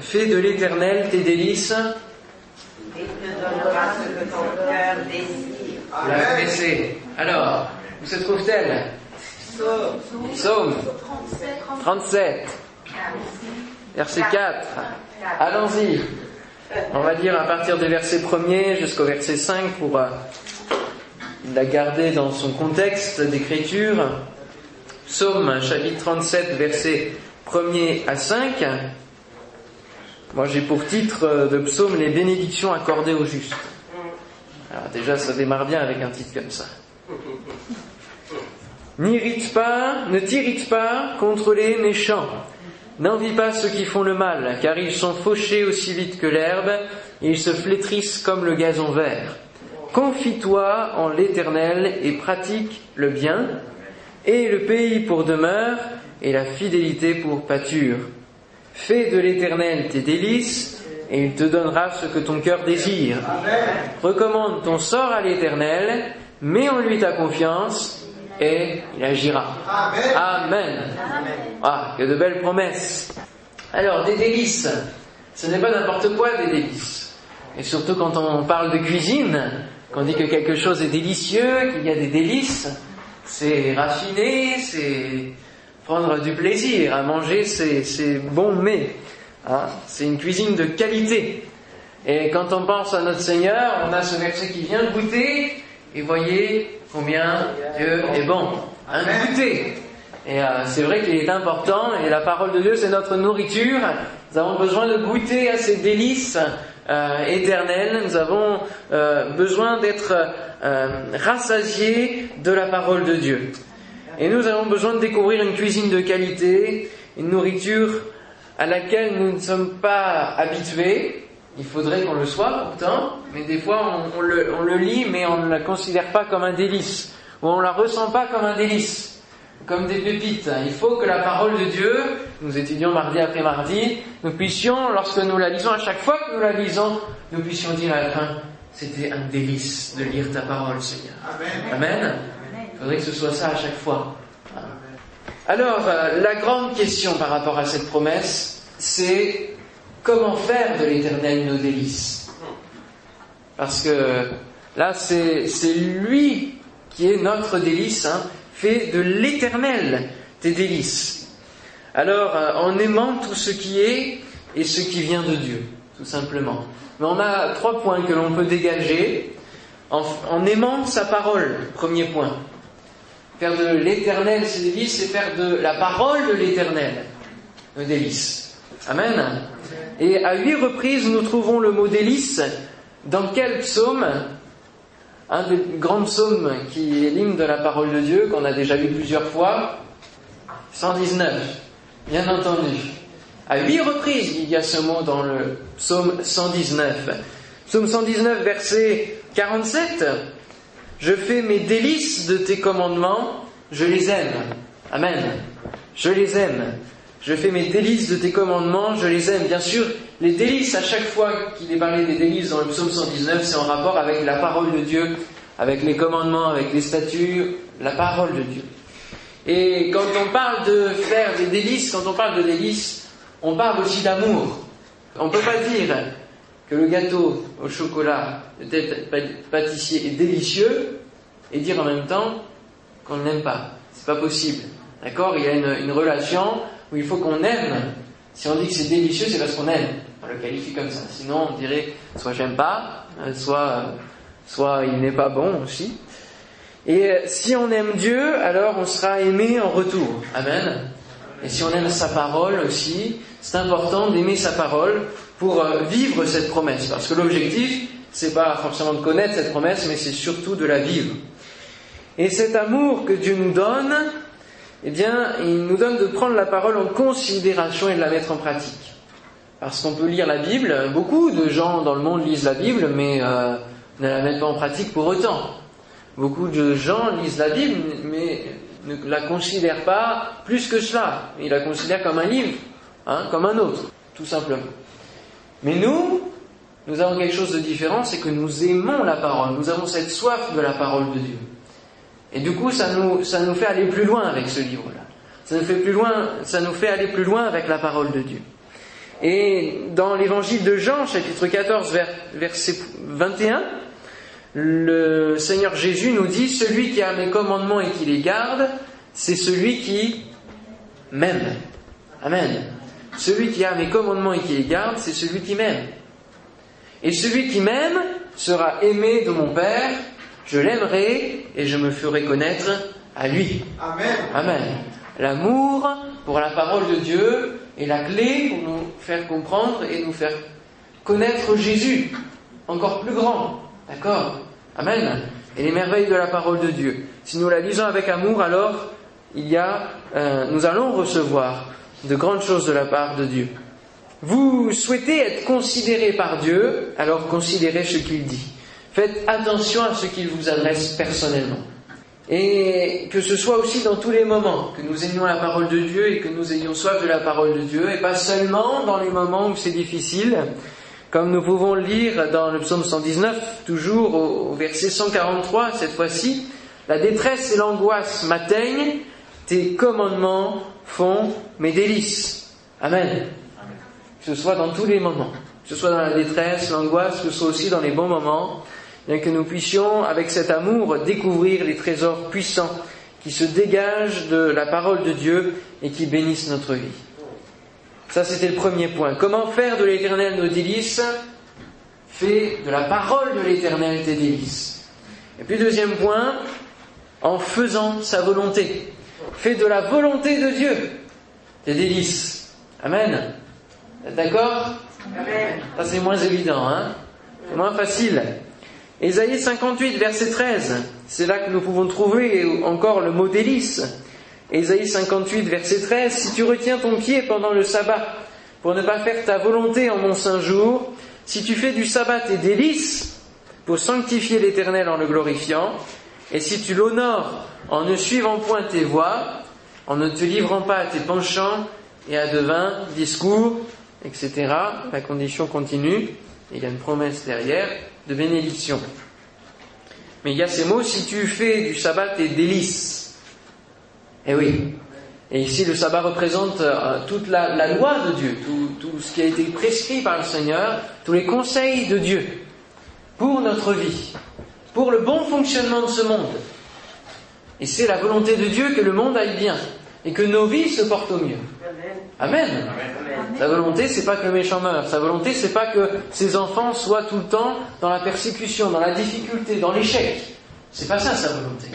Fais de l'éternel tes délices. Et te donnera ce que ton cœur désire. Connaissez. Alors, où se trouve-t-elle? Psaume 37, verset 4. Allons-y. On va dire à partir du verset 1er jusqu'au verset 5 pour euh, la garder dans son contexte d'écriture. Psaume chapitre 37, verset 1er à 5. Moi j'ai pour titre euh, de psaume les bénédictions accordées aux justes. Alors déjà ça démarre bien avec un titre comme ça. N'irrite pas, ne t'irrite pas contre les méchants. N'envie pas ceux qui font le mal, car ils sont fauchés aussi vite que l'herbe, et ils se flétrissent comme le gazon vert. Confie-toi en l'Éternel et pratique le bien, et le pays pour demeure, et la fidélité pour pâture. Fais de l'Éternel tes délices, et il te donnera ce que ton cœur désire. Recommande ton sort à l'Éternel, mets en lui ta confiance, et il agira. Amen. Ah, que de belles promesses. Alors, des délices. Ce n'est pas n'importe quoi des délices. Et surtout quand on parle de cuisine, qu'on dit que quelque chose est délicieux, qu'il y a des délices, c'est raffiné, c'est prendre du plaisir à manger ces, ces bons mets. Hein. c'est une cuisine de qualité. Et quand on pense à notre Seigneur, on a ce verset qui vient goûter, et voyez combien Dieu est bon. Hein, goûter. Et euh, c'est vrai qu'il est important, et la parole de Dieu, c'est notre nourriture. Nous avons besoin de goûter à ces délices euh, éternelles. Nous avons euh, besoin d'être rassasiés de la parole de Dieu. Et nous avons besoin de découvrir une cuisine de qualité, une nourriture à laquelle nous ne sommes pas habitués. Il faudrait qu'on le soit pourtant, mais des fois on, le, on, le, lit mais on ne la considère pas comme un délice, ou on ne la ressent pas comme un délice, comme des pépites. Il faut que la parole de Dieu, nous étudions mardi après mardi, nous puissions, lorsque nous la lisons, à chaque fois que nous la lisons, nous puissions dire à la fin, c'était un délice de lire ta parole Seigneur. Amen. Il faudrait que ce soit ça à chaque fois. Alors, euh, la grande question par rapport à cette promesse, c'est comment faire de l'éternel nos délices? Parce que là, c'est lui qui est notre délice, hein, fait de l'éternel tes délices. Alors, euh, en aimant tout ce qui est et ce qui vient de Dieu, tout simplement. Mais on a trois points que l'on peut dégager en, en aimant sa parole, premier point. Faire de l'éternel ses délices, c'est faire de la parole de l'éternel nos délices. Amen. Et à huit reprises, nous trouvons le mot délice dans quel psaume? Un des grands psaumes qui est l'hymne de la parole de Dieu, qu'on a déjà lu plusieurs fois. 119, bien entendu. À huit reprises, il y a ce mot dans le psaume 119. Psaume 119, verset 47. Je fais mes délices de tes commandements, je les aime. Amen. Je les aime. Je fais mes délices de tes commandements, je les aime. Bien sûr, les délices, à chaque fois qu'il est parlé des délices dans le psaume 119, c'est en rapport avec la parole de Dieu, avec les commandements, avec les statuts, la parole de Dieu. Et quand on parle de faire des délices, quand on parle de délices, on parle aussi d'amour. On ne peut pas dire que le gâteau au chocolat de tel pâtissier est délicieux et dire en même temps qu'on ne l'aime pas. C'est pas possible. D'accord? Il y a une, une, relation où il faut qu'on aime. Si on dit que c'est délicieux, c'est parce qu'on aime. On le qualifie comme ça. Sinon, on dirait soit j'aime pas, euh, soit, soit il n'est pas bon aussi. Et euh, si on aime Dieu, alors on sera aimé en retour. Amen. Et si on aime sa parole aussi, c'est important d'aimer sa parole pour euh, vivre cette promesse. Parce que l'objectif, c'est pas forcément de connaître cette promesse, mais c'est surtout de la vivre. Et cet amour que Dieu nous donne, eh bien, il nous donne de prendre la parole en considération et de la mettre en pratique. Parce qu'on peut lire la Bible, beaucoup de gens dans le monde lisent la Bible, mais euh, ne la mettent pas en pratique pour autant. Beaucoup de gens lisent la Bible, mais ne la considèrent pas plus que cela. Ils la considèrent comme un livre, hein, comme un autre, tout simplement. Mais nous, nous avons quelque chose de différent, c'est que nous aimons la parole, nous avons cette soif de la parole de Dieu. Et du coup, ça nous, ça nous fait aller plus loin avec ce livre-là. Ça nous fait plus loin, ça nous fait aller plus loin avec la parole de Dieu. Et dans l'évangile de Jean, chapitre 14, verset 21, le Seigneur Jésus nous dit, celui qui a mes commandements et qui les garde, c'est celui qui m'aime. Amen. Celui qui a mes commandements et qui les garde, c'est celui qui m'aime. Et celui qui m'aime sera aimé de mon Père, je l'aimerai et je me ferai connaître à lui. Amen. Amen. L'amour pour la parole de Dieu est la clé pour nous faire comprendre et nous faire connaître Jésus, encore plus grand. D'accord? Amen. Et les merveilles de la parole de Dieu. Si nous la lisons avec amour, alors il y a, euh, nous allons recevoir de grandes choses de la part de Dieu. Vous souhaitez être considéré par Dieu, alors considérez ce qu'il dit. Faites attention à ce qu'il vous adresse personnellement. Et que ce soit aussi dans tous les moments, que nous aimions la parole de Dieu et que nous ayons soif de la parole de Dieu, et pas seulement dans les moments où c'est difficile, comme nous pouvons le lire dans le psaume 119, toujours au verset 143, cette fois-ci, la détresse et l'angoisse m'atteignent, tes commandements font mes délices. Amen. Que ce soit dans tous les moments, que ce soit dans la détresse, l'angoisse, que ce soit aussi dans les bons moments, bien que nous puissions, avec cet amour, découvrir les trésors puissants qui se dégagent de la parole de Dieu et qui bénissent notre vie. Ça, c'était le premier point. Comment faire de l'éternel nos délices? Fais de la parole de l'éternel tes délices. Et puis deuxième point, en faisant sa volonté. Fais de la volonté de Dieu tes délices. Amen. D'accord Amen. Ça c'est moins évident, hein C'est moins facile. Ésaïe 58, verset 13, c'est là que nous pouvons trouver encore le mot délice. Ésaïe 58, verset 13, si tu retiens ton pied pendant le sabbat pour ne pas faire ta volonté en mon saint jour, si tu fais du sabbat tes délices pour sanctifier l'éternel en le glorifiant, et si tu l'honores en ne suivant point tes voies, en ne te livrant pas à tes penchants et à de vains discours, etc., la condition continue, il y a une promesse derrière, de bénédiction. Mais il y a ces mots, si tu fais du sabbat tes délices. Eh oui. Et ici, le sabbat représente euh, toute la, loi de Dieu, tout ce qui a été prescrit par le Seigneur, tous les conseils de Dieu pour notre vie, pour le bon fonctionnement de ce monde. Et c'est la volonté de Dieu que le monde aille bien et que nos vies se portent au mieux. Amen. Amen. Sa volonté, c'est pas que le méchant meure. Sa volonté, c'est pas que ses enfants soient tout le temps dans la persécution, dans la difficulté, dans l'échec. C'est pas ça sa volonté.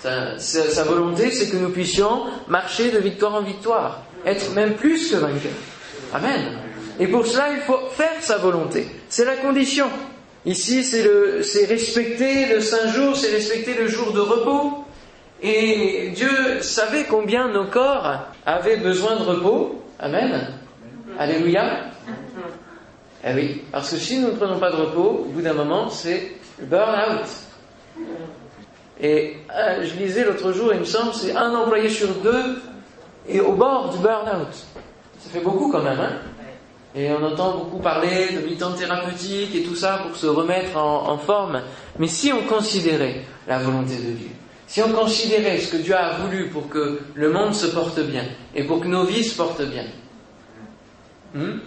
Sa, sa, sa volonté, c'est que nous puissions marcher de victoire en victoire, être même plus que vainqueurs. Amen. Et pour cela, il faut faire sa volonté. C'est la condition. Ici, c'est respecter le saint jour, c'est respecter le jour de repos. Et Dieu savait combien nos corps avaient besoin de repos. Amen. Alléluia. Eh oui, parce que si nous ne prenons pas de repos, au bout d'un moment, c'est le burn-out. Et euh, je lisais l'autre jour, il me semble, c'est un employé sur deux est au bord du burn-out. Ça fait beaucoup quand même, hein Et on entend beaucoup parler de militants thérapeutiques et tout ça pour se remettre en, en forme. Mais si on considérait la volonté de Dieu, si on considérait ce que Dieu a voulu pour que le monde se porte bien et pour que nos vies se portent bien, hmm,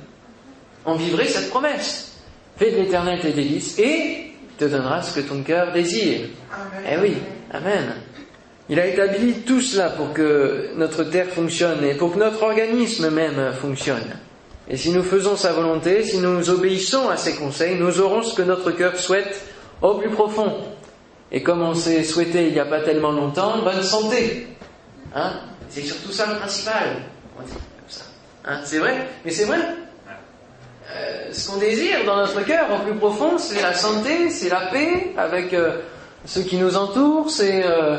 on vivrait cette promesse. Fais de l'éternel tes délices et te donnera ce que ton cœur désire. Amen. Eh oui, Amen. Il a établi tout cela pour que notre terre fonctionne et pour que notre organisme même fonctionne. Et si nous faisons sa volonté, si nous obéissons à ses conseils, nous aurons ce que notre cœur souhaite au plus profond. Et comme on s'est souhaité il n'y a pas tellement longtemps, bonne santé. Hein? C'est surtout ça le principal. Hein? C'est vrai? Mais c'est vrai. Euh, ce qu'on désire dans notre cœur au plus profond, c'est la santé, c'est la paix avec euh, ceux qui nous entourent, c'est euh,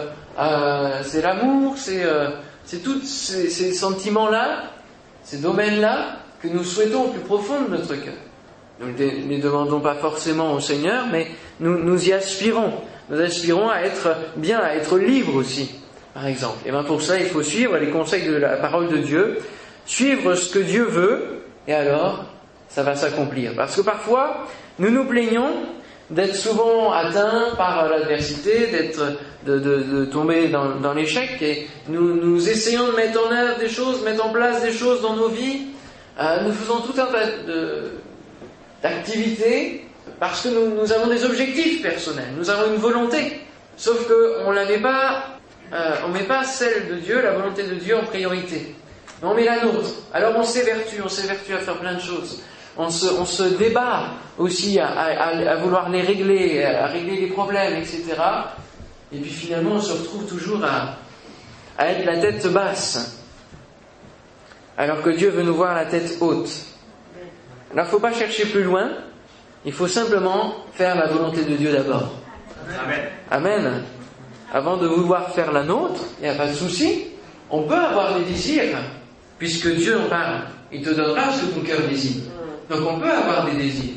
c'est l'amour, c'est tous ces sentiments-là, ces domaines-là que nous souhaitons au plus profond de notre cœur. Nous ne les demandons pas forcément au Seigneur, mais nous, y aspirons. Nous aspirons à être bien, à être libres aussi, par exemple. Et bien pour ça, il faut suivre les conseils de la parole de Dieu, suivre ce que Dieu veut, et alors, ça va s'accomplir. Parce que parfois, nous nous plaignons d'être souvent atteints par l'adversité, d'être, de, tomber dans, dans l'échec, et nous, nous essayons de mettre en œuvre des choses, mettre en place des choses dans nos vies, Euh, nous faisons tout un tas d'activités parce que nous, avons des objectifs personnels, nous avons une volonté. Sauf qu'on ne met pas, euh, on met pas celle de Dieu, la volonté de Dieu en priorité. Mais on met la nôtre. Alors on s'évertue, on s'évertue à faire plein de choses. On se, débat aussi à, à, à, vouloir les régler, à régler les problèmes, etc. Et puis finalement, on se retrouve toujours à, à être la tête basse, alors que Dieu veut nous voir la tête haute. Alors il ne faut pas chercher plus loin, il faut simplement faire la volonté de Dieu d'abord. Amen. Amen. Avant de vouloir faire la nôtre, il n'y a pas de souci. On peut avoir des désirs, puisque Dieu en parle. Il te donnera ce que ton cœur désire. Donc on peut avoir des désirs.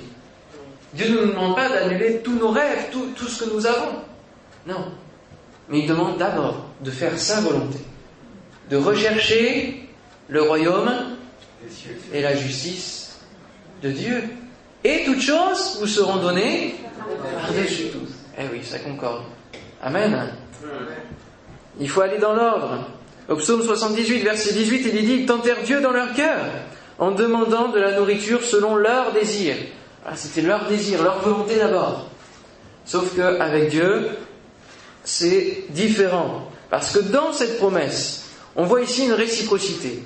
Dieu ne nous demande pas d'annuler tous nos rêves, tout, tout ce que nous avons. Non. Mais il demande d'abord de faire sa volonté, de rechercher le royaume et la justice de Dieu. Et toutes choses vous seront données par-dessus tout. Eh oui, ça concorde. Amen. Il faut aller dans l'ordre. Au psaume 78, verset 18, il dit, ils tentèrent Dieu dans leur cœur en demandant de la nourriture selon leur désir. Ah, c'était leur désir, leur volonté d'abord. Sauf que avec Dieu, c'est différent. Parce que dans cette promesse, on voit ici une réciprocité.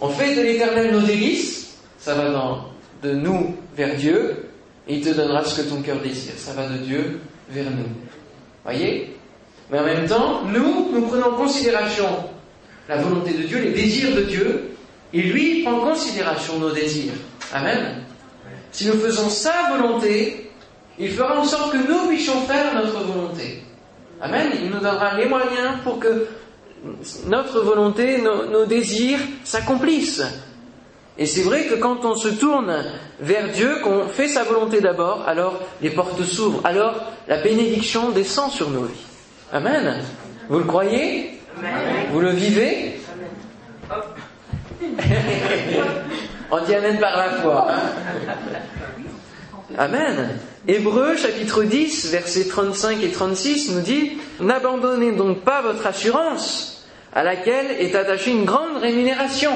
On fait de l'éternel nos délices, ça va dans, de nous vers Dieu, et il te donnera ce que ton cœur désire. Ça va de Dieu vers nous. Voyez? Mais en même temps, nous, nous prenons en considération la volonté de Dieu, les désirs de Dieu, et lui prend en considération nos désirs. Amen? Si nous faisons sa volonté, il fera en sorte que nous puissions faire notre volonté. Amen? Il nous donnera les moyens pour que notre volonté, nos, nos désirs s'accomplissent. Et c'est vrai que quand on se tourne vers Dieu, qu'on fait sa volonté d'abord, alors les portes s'ouvrent, alors la bénédiction descend sur nos vies. Amen. Vous le croyez? Amen. Vous le vivez? On dit Amen par la foi. Hein Amen. Hébreu chapitre 10, versets 35 et 36 nous dit N'abandonnez donc pas votre assurance, à laquelle est attachée une grande rémunération,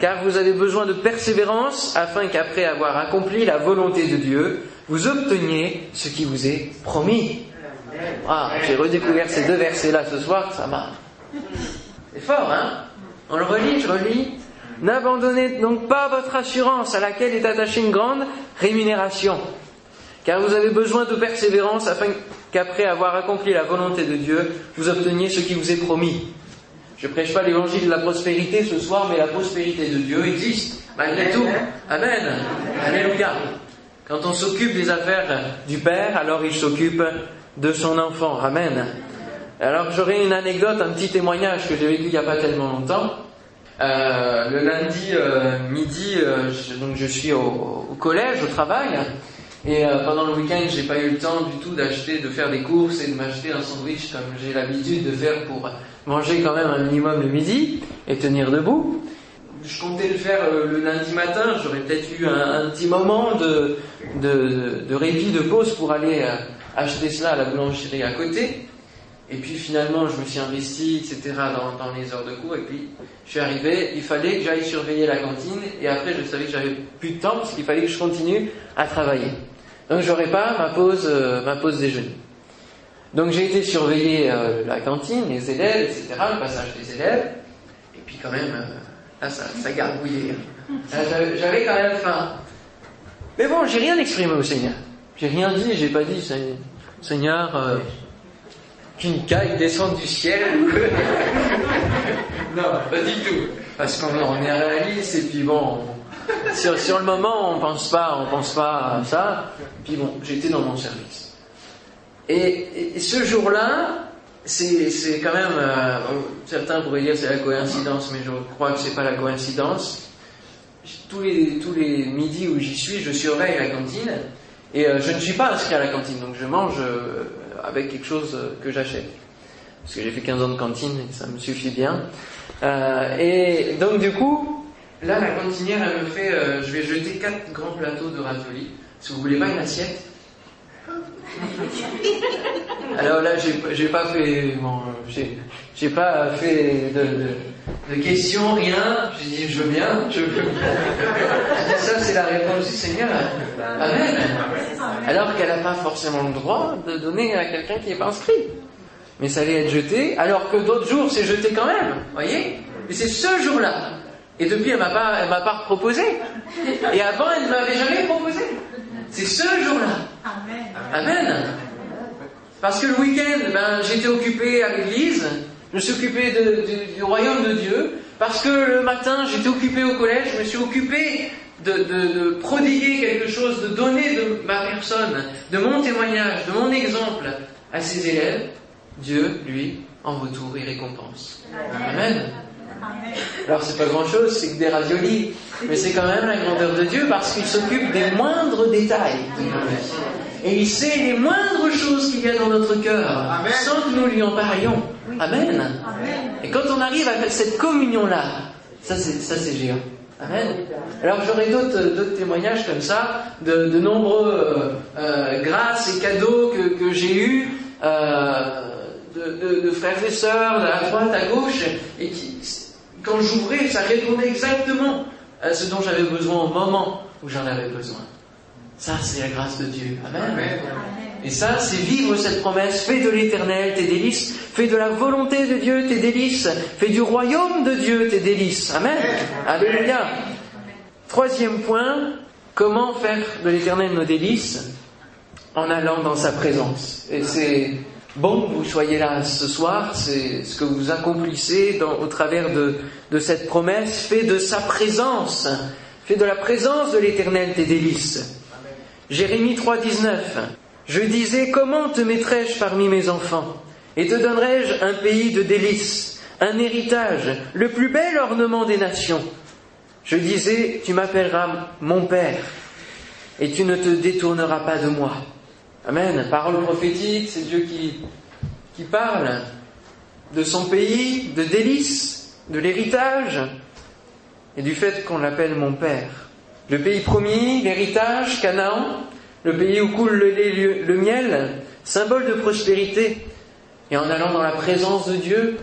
car vous avez besoin de persévérance, afin qu'après avoir accompli la volonté de Dieu, vous obteniez ce qui vous est promis. Ah, j'ai redécouvert ces deux versets-là ce soir, ça m'a. C'est fort, hein? On le relit, je relis. N'abandonnez donc pas votre assurance, à laquelle est attachée une grande rémunération car vous avez besoin de persévérance afin qu'après avoir accompli la volonté de Dieu, vous obteniez ce qui vous est promis. Je prêche pas l'évangile de la prospérité ce soir, mais la prospérité de Dieu existe, malgré tout. Amen. Alléluia. Quand on s'occupe des affaires du Père, alors il s'occupe de son enfant. Amen. Alors j'aurai une anecdote, un petit témoignage que j'ai vécu il n'y a pas tellement longtemps. Euh, le lundi euh, midi, euh, je, donc je suis au, au collège, au travail, et euh, pendant le week-end, j'ai pas eu le temps du tout d'acheter, de faire des courses et de m'acheter un sandwich comme j'ai l'habitude de faire pour manger quand même un minimum le midi et tenir debout. Je comptais le faire euh, le lundi matin, j'aurais peut-être eu un, petit moment de, de, de, répit, de pause pour aller euh, acheter cela à la boulangerie à côté. Et puis finalement, je me suis investi, etc., dans, dans les heures de cours. Et puis, je suis arrivé, il fallait que j'aille surveiller la cantine. Et après, je savais que j'avais plus de temps parce qu'il fallait que je continue à travailler. Donc j'aurais pas ma pause, euh, ma pause déjeuner. Donc j'ai été surveiller euh, la cantine, les élèves, etc., le passage des élèves, et puis quand même, euh, là ça, ça gargouillait. J'avais quand même faim. Mais bon, j'ai rien exprimé au Seigneur. J'ai rien dit, j'ai pas dit, Seigneur, qu'une caille descende du ciel. non, pas du tout. Parce qu'on est réaliste, et puis bon, sur, le moment, on pense pas, on pense pas à ça. Puis bon, j'étais dans mon service. Et, et ce jour-là, c'est quand même, euh, certains pourraient dire c'est la coïncidence, mais je crois que c'est pas la coïncidence. Tous les, tous les midis où j'y suis, je surveille la cantine et euh, je ne suis pas inscrit à la cantine, donc je mange euh, avec quelque chose que j'achète. Parce que j'ai fait 15 ans de cantine et ça me suffit bien. et donc du coup, Là, la cantinière, elle me fait, euh, je vais jeter quatre grands plateaux de raviolis. Si vous voulez pas une assiette, Alors là, j'ai, pas fait, bon, j'ai, pas fait de, de, questions, rien. J'ai dit, je veux bien, je veux bien. ça, c'est la réponse du Seigneur. Amen. Alors qu'elle n'a pas forcément le droit de donner à quelqu'un qui n'est pas inscrit. Mais ça allait être jeté, alors que d'autres jours, c'est jeté quand même. Voyez? Mais c'est ce jour-là. Et depuis, elle m'a pas, elle m'a pas proposé. Et avant, elle ne m'avait jamais proposé. C'est ce jour-là. Amen. Amen. Parce que le week-end, ben, j'étais occupé à l'église, je me suis occupé du royaume de Dieu, parce que le matin, j'étais occupé au collège, je me suis occupé de, de, prodiguer quelque chose, de donner de ma personne, de mon témoignage, de mon exemple à ses élèves. Dieu, lui, en retour, il récompense. Amen. Alors c'est pas grand chose, c'est que des raviolis, mais c'est quand même la grandeur de Dieu parce qu'il s'occupe des moindres détails de nos et il sait les moindres choses qu'il y a dans notre cœur, sans que nous lui en parlions. Amen. Et quand on arrive à cette communion-là, ça c'est, géant. Amen. Alors j'aurai d'autres, témoignages comme ça, de, de nombreux euh, grâces et cadeaux que, que j'ai eus euh, de, de, frères et sœurs, à droite, à gauche, et qui, quand j'ouvrais, ça répondait exactement à ce dont j'avais besoin au moment où j'en avais besoin. Ça, c'est la grâce de Dieu. Amen. Et ça, c'est vivre cette promesse. Fais de l'éternel tes délices. Fais de la volonté de Dieu tes délices. Fais du royaume de Dieu tes délices. Amen. Alléluia. Troisième point, comment faire de l'éternel nos délices? En allant dans sa présence. Et c'est bon vous soyez là ce soir. C'est ce que vous accomplissez au travers de, cette promesse. Fais de sa présence. Fais de la présence de l'éternel tes délices. Jérémie 3.19. Je disais, comment te mettrai-je parmi mes enfants? Et te donnerai-je un pays de délices, un héritage, le plus bel ornement des nations? Je disais, tu m'appelleras mon Père, et tu ne te détourneras pas de moi. Amen. Parole prophétique, c'est Dieu qui, parle de son pays, de délices, de l'héritage, et du fait qu'on l'appelle mon Père. Le pays promis, l'héritage, Canaan, le pays où coule le le miel, symbole de prospérité. Et en allant dans la présence de Dieu,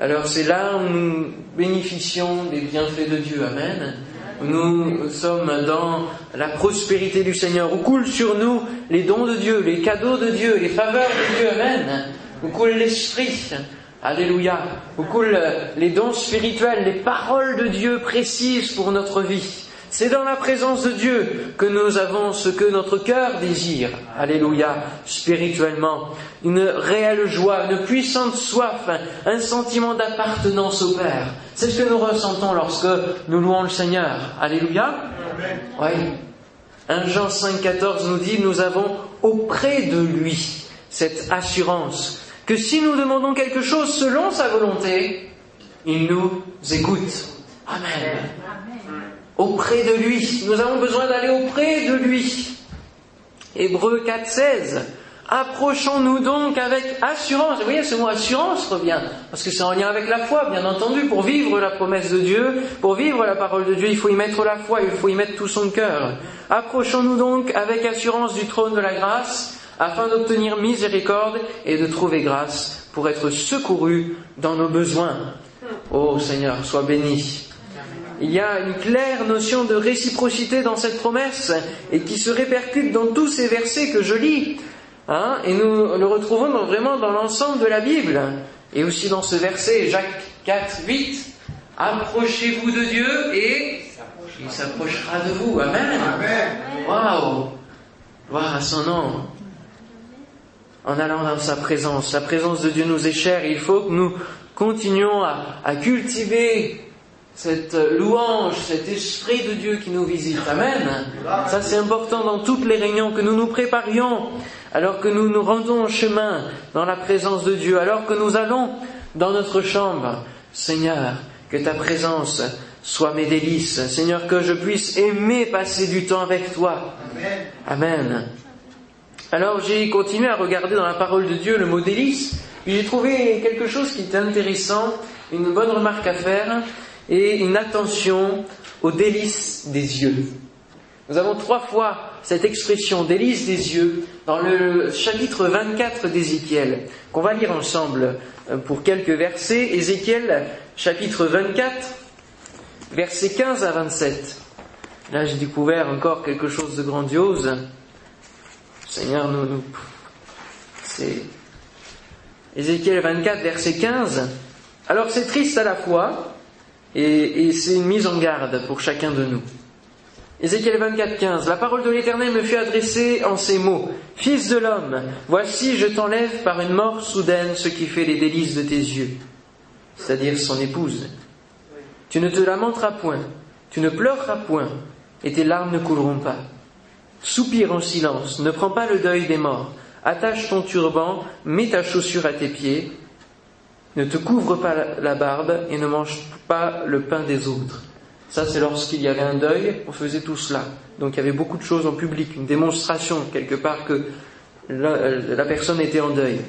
alors c'est là où nous bénéficions des bienfaits de Dieu. Amen. Nous sommes dans la prospérité du Seigneur, où coulent sur nous les dons de Dieu, les cadeaux de Dieu, les faveurs de Dieu. Amen. Où coule l'Esprit. Alléluia. Où coulent les dons spirituels, les paroles de Dieu précises pour notre vie. C'est dans la présence de Dieu que nous avons ce que notre cœur désire. Alléluia, spirituellement. Une réelle joie, une puissante soif, un sentiment d'appartenance au Père. C'est ce que nous ressentons lorsque nous louons le Seigneur. Alléluia. Oui. 1 Jean 5, 14 nous dit, nous avons auprès de lui cette assurance que si nous demandons quelque chose selon sa volonté, il nous écoute. Amen auprès de lui. Nous avons besoin d'aller auprès de lui. Hébreu 4.16. Approchons-nous donc avec assurance. Vous voyez, ce mot assurance revient, parce que c'est en lien avec la foi, bien entendu. Pour vivre la promesse de Dieu, pour vivre la parole de Dieu, il faut y mettre la foi, il faut y mettre tout son cœur. Approchons-nous donc avec assurance du trône de la grâce, afin d'obtenir miséricorde et de trouver grâce pour être secourus dans nos besoins. Ô Seigneur, sois béni. Il y a une claire notion de réciprocité dans cette promesse et qui se répercute dans tous ces versets que je lis. Hein, et nous le retrouvons vraiment dans l'ensemble de la Bible. Et aussi dans ce verset, Jacques 4, 8. Approchez-vous de Dieu et il s'approchera de vous. Amen. Waouh. Gloire à son nom. En allant dans sa présence. La présence de Dieu nous est chère. Il faut que nous continuions à cultiver cette louange, cet esprit de Dieu qui nous visite. Amen. Ça c'est important dans toutes les réunions que nous nous préparions, alors que nous nous rendons en chemin dans la présence de Dieu, alors que nous allons dans notre chambre. Seigneur, que ta présence soit mes délices. Seigneur, que je puisse aimer passer du temps avec toi. Amen. Alors j'ai continué à regarder dans la parole de Dieu le mot délice, puis j'ai trouvé quelque chose qui était intéressant, une bonne remarque à faire et une attention aux délices des yeux. Nous avons trois fois cette expression délice des yeux dans le chapitre 24 d'Ézéchiel, qu'on va lire ensemble euh, pour quelques versets. Ézéchiel, chapitre 24, versets 15 à 27. Là, j'ai découvert encore quelque chose de grandiose. Seigneur, nous, nous c'est Ézéchiel 24, verset 15. Alors c'est triste à la fois et, c'est une mise en garde pour chacun de nous. Ézéchiel 24, 15. La parole de l'Éternel me fut adressée en ces mots. Fils de l'homme, voici je t'enlève par une mort soudaine ce qui fait les délices de tes yeux, c'est-à-dire son épouse. Tu ne te lamenteras point, tu ne pleureras point, et tes larmes ne couleront pas. Soupire en silence, ne prends pas le deuil des morts. Attache ton turban, mets ta chaussure à tes pieds, ne te couvre pas la barbe et ne mange pas le pain des autres. Ça, c'est lorsqu'il y avait un deuil, on faisait tout cela. Donc il y avait beaucoup de choses en public, une démonstration quelque part que la, personne était en deuil.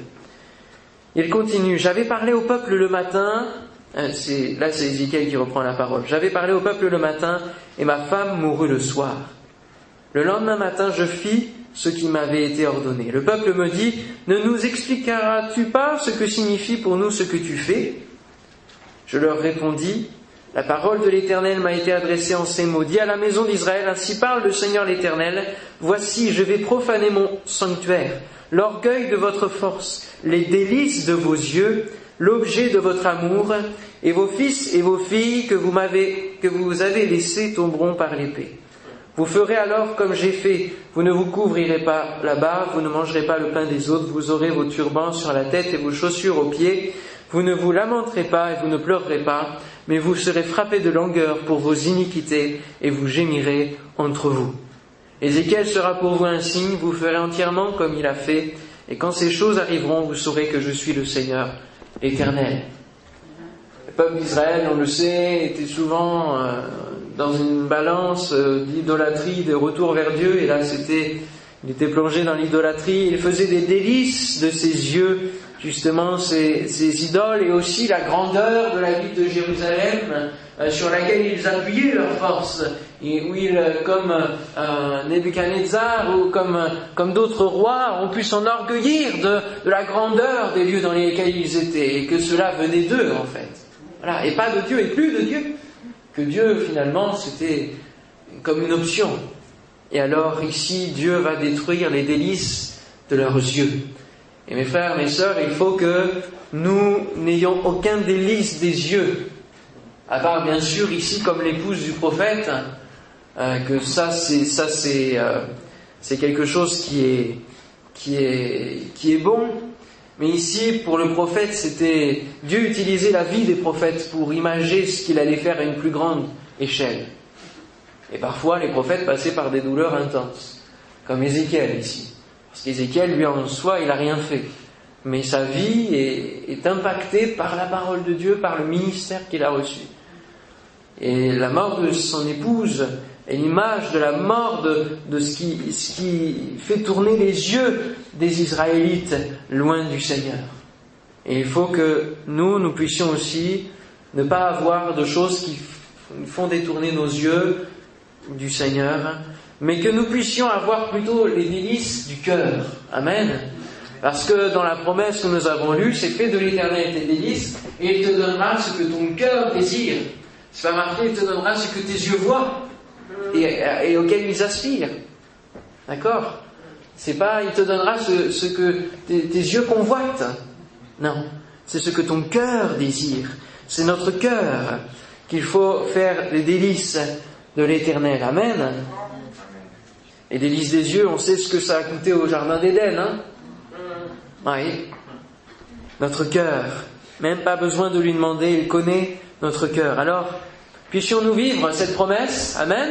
Il continue, j'avais parlé au peuple le matin, hein, là c'est Ézéchiel qui reprend la parole, j'avais parlé au peuple le matin et ma femme mourut le soir. Le lendemain matin, je fis ce qui m'avait été ordonné. Le peuple me dit, ne nous expliqueras-tu pas ce que signifie pour nous ce que tu fais? Je leur répondis, la parole de l'Éternel m'a été adressée en ces mots. Dis à la maison d'Israël, ainsi parle le Seigneur l'Éternel, voici, je vais profaner mon sanctuaire, l'orgueil de votre force, les délices de vos yeux, l'objet de votre amour, et vos fils et vos filles que vous m'avez, que vous avez laissés tomberont par l'épée. Vous ferez alors comme j'ai fait, vous ne vous couvrirez pas la barbe, vous ne mangerez pas le pain des autres, vous aurez vos turbans sur la tête et vos chaussures aux pieds, vous ne vous lamenterez pas et vous ne pleurerez pas, mais vous serez frappés de langueur pour vos iniquités et vous gémirez entre vous. Ézéchiel sera pour vous un signe, vous ferez entièrement comme il a fait, et quand ces choses arriveront, vous saurez que je suis le Seigneur éternel. Le peuple d'Israël, on le sait, était souvent euh, dans une balance euh, d'idolâtrie, de retour vers Dieu, et là c'était, il était plongé dans l'idolâtrie, il faisait des délices de ses yeux, justement ces, ces, idoles, et aussi la grandeur de la ville de Jérusalem, euh, sur laquelle ils appuyaient leur force, et où ils, euh, comme euh, Nebuchadnezzar ou comme, comme d'autres rois, ont pu s'enorgueillir de, de la grandeur des lieux dans lesquels ils étaient, et que cela venait d'eux en fait. Voilà, et pas de Dieu, et plus de Dieu que Dieu finalement c'était comme une option. Et alors ici, Dieu va détruire les délices de leurs yeux. Et mes frères, mes sœurs, il faut que nous n'ayons aucun délice des yeux, à part bien sûr ici comme l'épouse du prophète, euh, que ça euh, c'est quelque chose qui est bon. Mais ici, pour le prophète, c'était Dieu utilisait la vie des prophètes pour imager ce qu'il allait faire à une plus grande échelle. Et parfois, les prophètes passaient par des douleurs intenses, comme Ézéchiel ici. Parce qu'Ézéchiel, lui en soi, il n'a rien fait. Mais sa vie est, est, impactée par la parole de Dieu, par le ministère qu'il a reçu. Et la mort de son épouse est l'image de la mort de, de ce, qui, ce qui fait tourner les yeux des Israélites loin du Seigneur. Et il faut que nous, nous puissions aussi ne pas avoir de choses qui font détourner nos yeux du Seigneur, mais que nous puissions avoir plutôt les délices du cœur. Amen. Parce que dans la promesse que nous avons lue, c'est fait de l'éternel tes délices, et il te donnera ce que ton cœur désire. C'est pas marqué, il te donnera ce que tes yeux voient, et, auquel ils aspirent. D'accord? C'est pas, il te donnera ce, que tes, tes yeux convoitent. Non. C'est ce que ton cœur désire. C'est notre cœur qu'il faut faire les délices de l'éternel. Amen. Et délices des yeux, on sait ce que ça a coûté au Jardin d'Éden, hein? Oui. Notre cœur. Même pas besoin de lui demander, il connaît notre cœur. Alors, puissions-nous vivre cette promesse? Amen.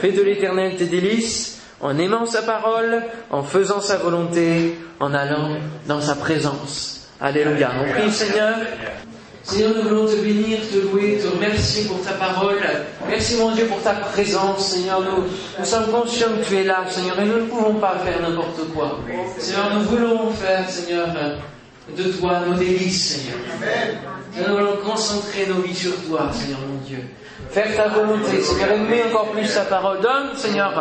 Fais de l'éternel tes délices, en aimant sa parole, en faisant sa volonté, en allant dans sa présence. Alléluia. On prie Seigneur. Seigneur, nous voulons te bénir, te louer, te remercier pour ta parole. Merci mon Dieu pour ta présence, Seigneur. Nous, nous sommes conscients que tu es là, Seigneur, et nous ne pouvons pas faire n'importe quoi. Seigneur, nous voulons faire, Seigneur, de toi nos délices, Seigneur. nous voulons concentrer nos vies sur toi, Seigneur mon Dieu. Faire ta volonté, Seigneur, aimer encore plus ta parole. Donne, Seigneur,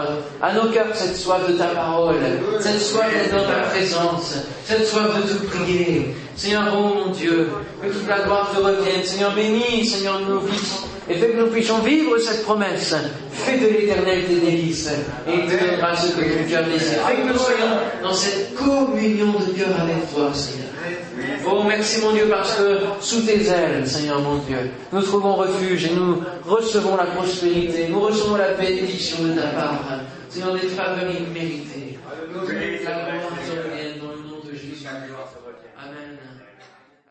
à nos cœurs cette soif de ta parole, cette soif d'être dans ta présence, cette soif de te prier. Seigneur, oh mon Dieu, que toute la gloire te revienne. Seigneur, bénis, Seigneur, nos vies et fais que nous puissions vivre cette promesse. Fais de l'éternel tes délices et il te donnera ce que ton cœur désire. Fais que nous soyons dans cette communion de cœur avec toi, Seigneur. Oh, merci mon Dieu, parce que sous tes ailes, Seigneur mon Dieu, nous trouvons refuge et nous recevons la prospérité, nous recevons la bénédiction de ta part. Seigneur, des faveurs imméritées. La gloire dans le nom de Jésus.